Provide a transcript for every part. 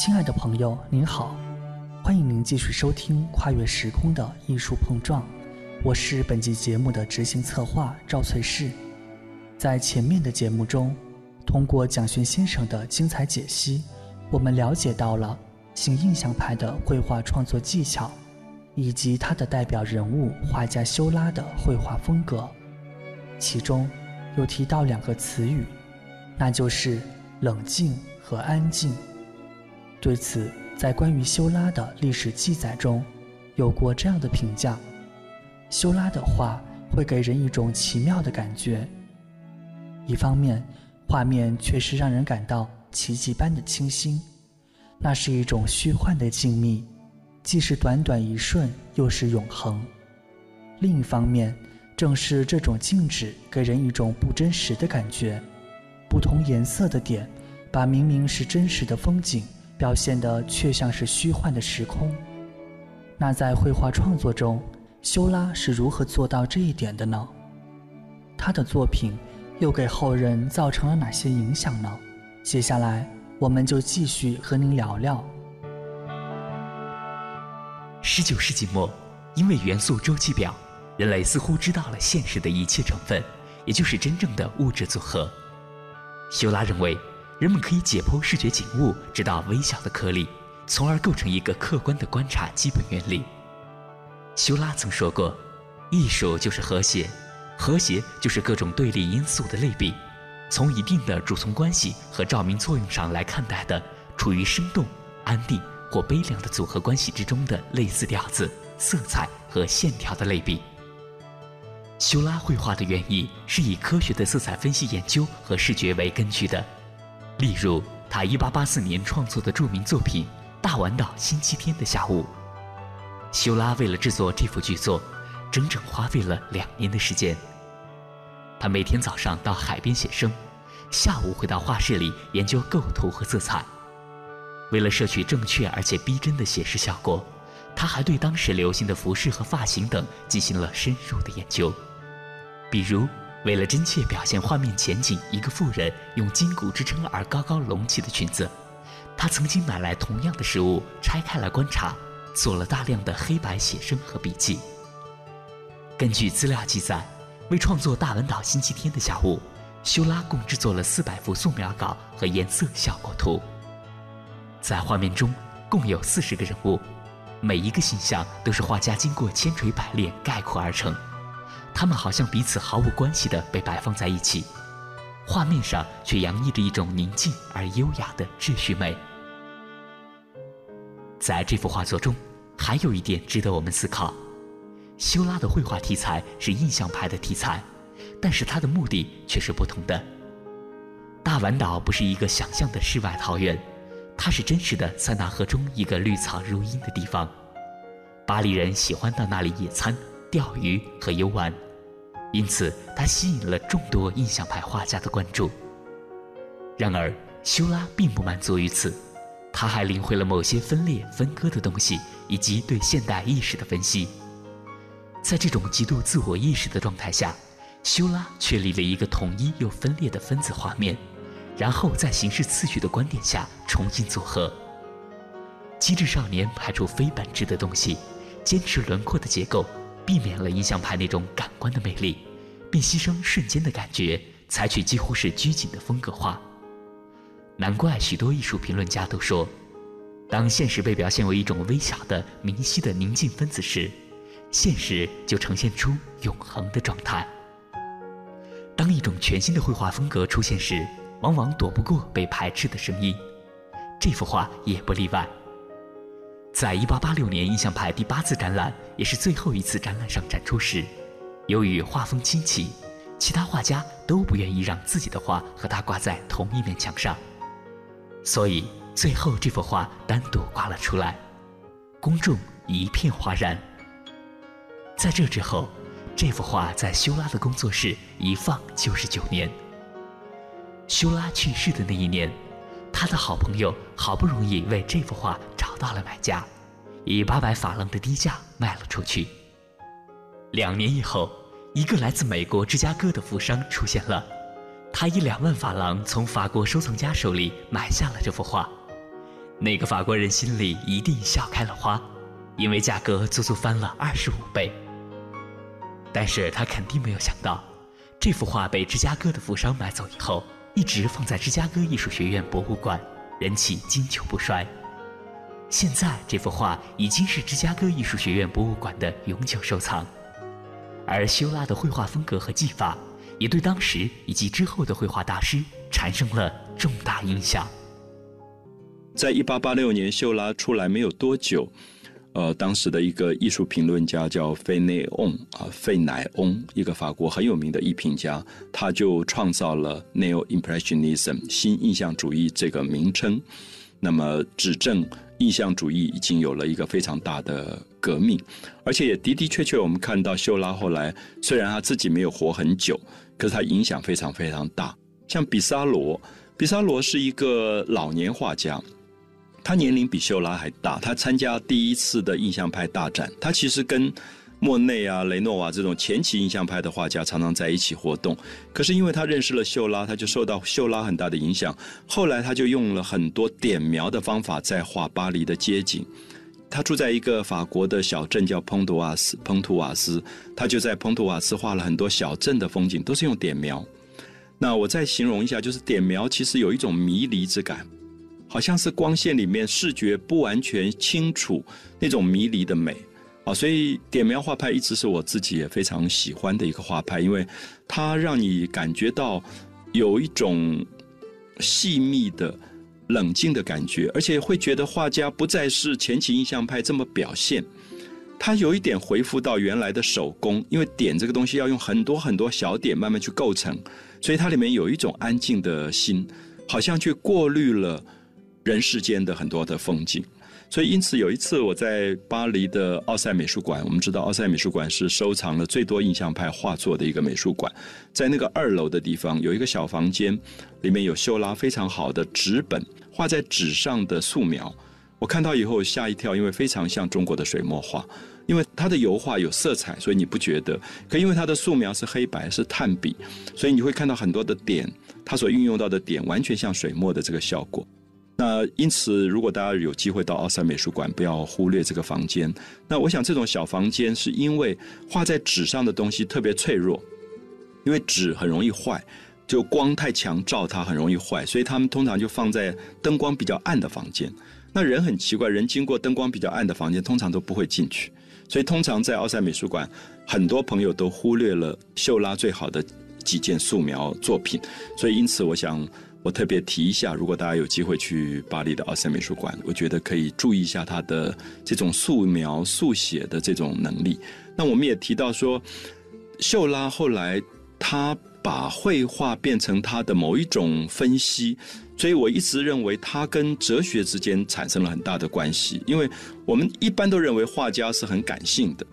亲爱的朋友，您好，欢迎您继续收听《跨越时空的艺术碰撞》，我是本期节目的执行策划赵翠氏。在前面的节目中，通过蒋勋先生的精彩解析，我们了解到了新印象派的绘画创作技巧，以及他的代表人物画家修拉的绘画风格。其中，有提到两个词语，那就是冷静和安静。对此，在关于修拉的历史记载中，有过这样的评价：修拉的画会给人一种奇妙的感觉。一方面，画面确实让人感到奇迹般的清新，那是一种虚幻的静谧，既是短短一瞬，又是永恒；另一方面，正是这种静止给人一种不真实的感觉，不同颜色的点，把明明是真实的风景。表现的却像是虚幻的时空。那在绘画创作中，修拉是如何做到这一点的呢？他的作品又给后人造成了哪些影响呢？接下来，我们就继续和您聊聊。十九世纪末，因为元素周期表，人类似乎知道了现实的一切成分，也就是真正的物质组合。修拉认为。人们可以解剖视觉景物，直到微小的颗粒，从而构成一个客观的观察基本原理。修拉曾说过：“艺术就是和谐，和谐就是各种对立因素的类比，从一定的主从关系和照明作用上来看待的，处于生动、安定或悲凉的组合关系之中的类似调子、色彩和线条的类比。”修拉绘画的原意是以科学的色彩分析研究和视觉为根据的。例如，他1884年创作的著名作品《大丸岛星期天的下午》，修拉为了制作这幅巨作，整整花费了两年的时间。他每天早上到海边写生，下午回到画室里研究构图和色彩。为了摄取正确而且逼真的写实效果，他还对当时流行的服饰和发型等进行了深入的研究，比如。为了真切表现画面前景，一个妇人用筋骨支撑而高高隆起的裙子，他曾经买来同样的食物，拆开来观察，做了大量的黑白写生和笔记。根据资料记载，为创作《大文岛星期天的下午》，修拉共制作了四百幅素描稿和颜色效果图。在画面中共有四十个人物，每一个形象都是画家经过千锤百炼概括而成。他们好像彼此毫无关系的被摆放在一起，画面上却洋溢着一种宁静而优雅的秩序美。在这幅画作中，还有一点值得我们思考：修拉的绘画题材是印象派的题材，但是他的目的却是不同的。大丸岛不是一个想象的世外桃源，它是真实的塞纳河中一个绿草如茵的地方。巴黎人喜欢到那里野餐、钓鱼和游玩。因此，他吸引了众多印象派画家的关注。然而，修拉并不满足于此，他还领会了某些分裂分割的东西，以及对现代意识的分析。在这种极度自我意识的状态下，修拉确立了一个统一又分裂的分子画面，然后在形式次序的观点下重新组合。机智少年排除非本质的东西，坚持轮廓的结构。避免了印象派那种感官的魅力，并牺牲瞬间的感觉，采取几乎是拘谨的风格化。难怪许多艺术评论家都说，当现实被表现为一种微小的、明晰的宁静分子时，现实就呈现出永恒的状态。当一种全新的绘画风格出现时，往往躲不过被排斥的声音。这幅画也不例外。在一八八六年印象派第八次展览，也是最后一次展览上展出时，由于画风清奇，其他画家都不愿意让自己的画和他挂在同一面墙上，所以最后这幅画单独挂了出来，公众一片哗然。在这之后，这幅画在修拉的工作室一放就是九年。修拉去世的那一年，他的好朋友好不容易为这幅画找。到了买家，以八百法郎的低价卖了出去。两年以后，一个来自美国芝加哥的富商出现了，他以两万法郎从法国收藏家手里买下了这幅画。那个法国人心里一定笑开了花，因为价格足足翻了二十五倍。但是他肯定没有想到，这幅画被芝加哥的富商买走以后，一直放在芝加哥艺术学院博物馆，人气经久不衰。现在这幅画已经是芝加哥艺术学院博物馆的永久收藏，而修拉的绘画风格和技法，也对当时以及之后的绘画大师产生了重大影响。在一八八六年，修拉出来没有多久，呃，当时的一个艺术评论家叫费内翁啊，费乃翁，一个法国很有名的艺评家，他就创造了 Neo Impressionism 新印象主义这个名称，那么指证印象主义已经有了一个非常大的革命，而且也的的确确，我们看到秀拉后来虽然他自己没有活很久，可是他影响非常非常大，像比萨罗，比萨罗是一个老年画家。他年龄比秀拉还大，他参加第一次的印象派大展。他其实跟莫内啊、雷诺瓦这种前期印象派的画家常常在一起活动。可是因为他认识了秀拉，他就受到秀拉很大的影响。后来他就用了很多点描的方法在画巴黎的街景。他住在一个法国的小镇叫蓬图瓦斯，蓬图瓦斯，他就在蓬图瓦斯画了很多小镇的风景，都是用点描。那我再形容一下，就是点描其实有一种迷离之感。好像是光线里面视觉不完全清楚那种迷离的美啊，所以点描画派一直是我自己也非常喜欢的一个画派，因为它让你感觉到有一种细密的冷静的感觉，而且会觉得画家不再是前期印象派这么表现，他有一点回复到原来的手工，因为点这个东西要用很多很多小点慢慢去构成，所以它里面有一种安静的心，好像去过滤了。人世间的很多的风景，所以因此有一次我在巴黎的奥赛美术馆，我们知道奥赛美术馆是收藏了最多印象派画作的一个美术馆，在那个二楼的地方有一个小房间，里面有修拉非常好的纸本画在纸上的素描，我看到以后吓一跳，因为非常像中国的水墨画，因为它的油画有色彩，所以你不觉得，可因为它的素描是黑白是炭笔，所以你会看到很多的点，它所运用到的点完全像水墨的这个效果。那因此，如果大家有机会到奥赛美术馆，不要忽略这个房间。那我想，这种小房间是因为画在纸上的东西特别脆弱，因为纸很容易坏，就光太强照它很容易坏，所以他们通常就放在灯光比较暗的房间。那人很奇怪，人经过灯光比较暗的房间，通常都不会进去。所以，通常在奥赛美术馆，很多朋友都忽略了秀拉最好的几件素描作品。所以，因此，我想。我特别提一下，如果大家有机会去巴黎的奥赛美术馆，我觉得可以注意一下他的这种素描、速写的这种能力。那我们也提到说，秀拉后来他把绘画变成他的某一种分析，所以我一直认为他跟哲学之间产生了很大的关系。因为我们一般都认为画家是很感性的，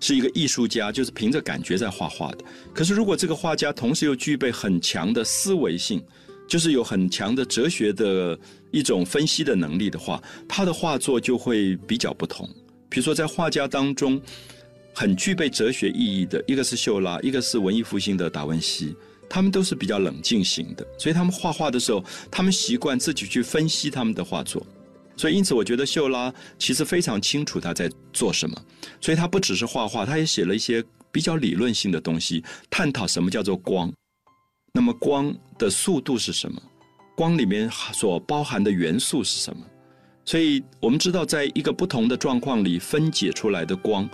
是一个艺术家，就是凭着感觉在画画的。可是如果这个画家同时又具备很强的思维性，就是有很强的哲学的一种分析的能力的话，他的画作就会比较不同。比如说，在画家当中，很具备哲学意义的一个是秀拉，一个是文艺复兴的达文西，他们都是比较冷静型的，所以他们画画的时候，他们习惯自己去分析他们的画作。所以，因此我觉得秀拉其实非常清楚他在做什么，所以他不只是画画，他也写了一些比较理论性的东西，探讨什么叫做光。那么光的速度是什么？光里面所包含的元素是什么？所以我们知道，在一个不同的状况里分解出来的光，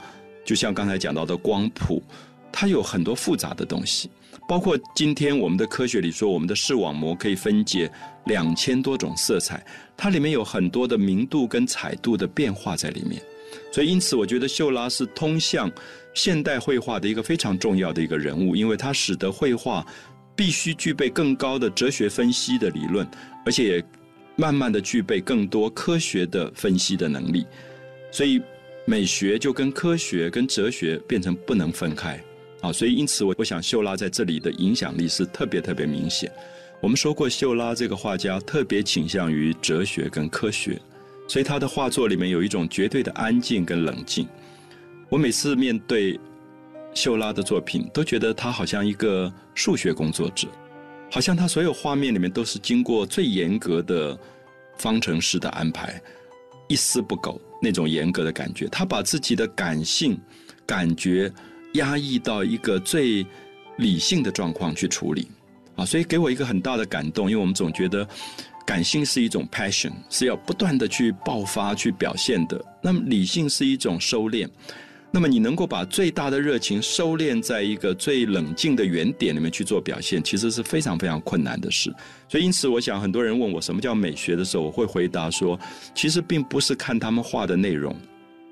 就像刚才讲到的光谱，它有很多复杂的东西。包括今天我们的科学里说，我们的视网膜可以分解两千多种色彩，它里面有很多的明度跟彩度的变化在里面。所以因此，我觉得秀拉是通向现代绘画的一个非常重要的一个人物，因为它使得绘画。必须具备更高的哲学分析的理论，而且也慢慢的具备更多科学的分析的能力。所以美学就跟科学跟哲学变成不能分开啊！所以因此我我想秀拉在这里的影响力是特别特别明显。我们说过秀拉这个画家特别倾向于哲学跟科学，所以他的画作里面有一种绝对的安静跟冷静。我每次面对。秀拉的作品都觉得他好像一个数学工作者，好像他所有画面里面都是经过最严格的方程式的安排，一丝不苟那种严格的感觉。他把自己的感性感觉压抑到一个最理性的状况去处理啊，所以给我一个很大的感动。因为我们总觉得感性是一种 passion，是要不断的去爆发、去表现的。那么理性是一种收敛。那么你能够把最大的热情收敛在一个最冷静的原点里面去做表现，其实是非常非常困难的事。所以，因此，我想很多人问我什么叫美学的时候，我会回答说，其实并不是看他们画的内容，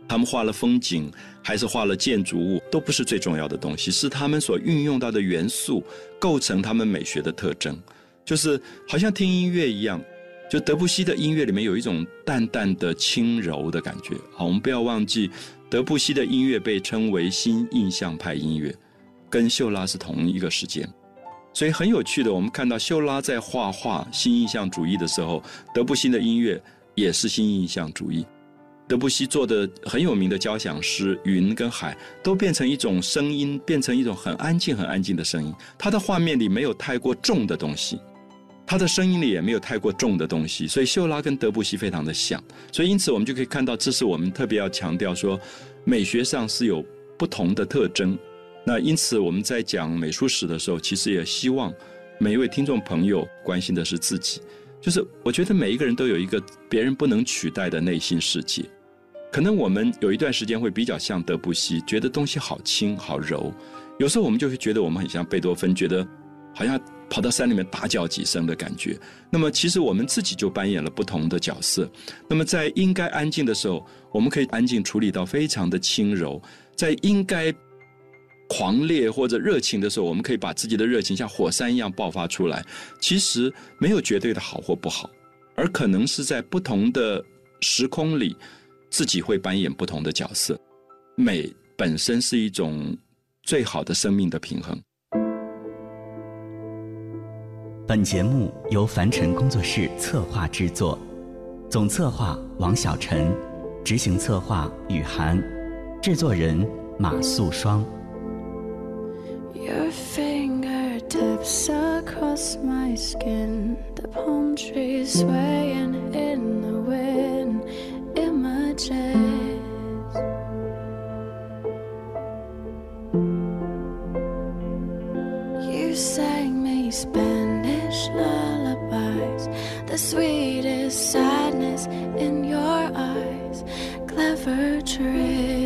他们画了风景还是画了建筑物，都不是最重要的东西，是他们所运用到的元素构成他们美学的特征。就是好像听音乐一样，就德布西的音乐里面有一种淡淡的轻柔的感觉。好，我们不要忘记。德布西的音乐被称为新印象派音乐，跟秀拉是同一个时间，所以很有趣的。我们看到秀拉在画画新印象主义的时候，德布西的音乐也是新印象主义。德布西做的很有名的交响诗《云》跟《海》，都变成一种声音，变成一种很安静、很安静的声音。他的画面里没有太过重的东西。他的声音里也没有太过重的东西，所以秀拉跟德布西非常的像，所以因此我们就可以看到，这是我们特别要强调说，美学上是有不同的特征。那因此我们在讲美术史的时候，其实也希望每一位听众朋友关心的是自己，就是我觉得每一个人都有一个别人不能取代的内心世界。可能我们有一段时间会比较像德布西，觉得东西好轻好柔；有时候我们就会觉得我们很像贝多芬，觉得好像。跑到山里面大叫几声的感觉，那么其实我们自己就扮演了不同的角色。那么在应该安静的时候，我们可以安静处理到非常的轻柔；在应该狂烈或者热情的时候，我们可以把自己的热情像火山一样爆发出来。其实没有绝对的好或不好，而可能是在不同的时空里，自己会扮演不同的角色。美本身是一种最好的生命的平衡。本节目由凡尘工作室策划制作，总策划王晓晨，执行策划雨涵，制作人马素双。your fingertips across my skin，the palm trees swaying in the wind，imagine。Sweetest sadness in your eyes. Clever trick.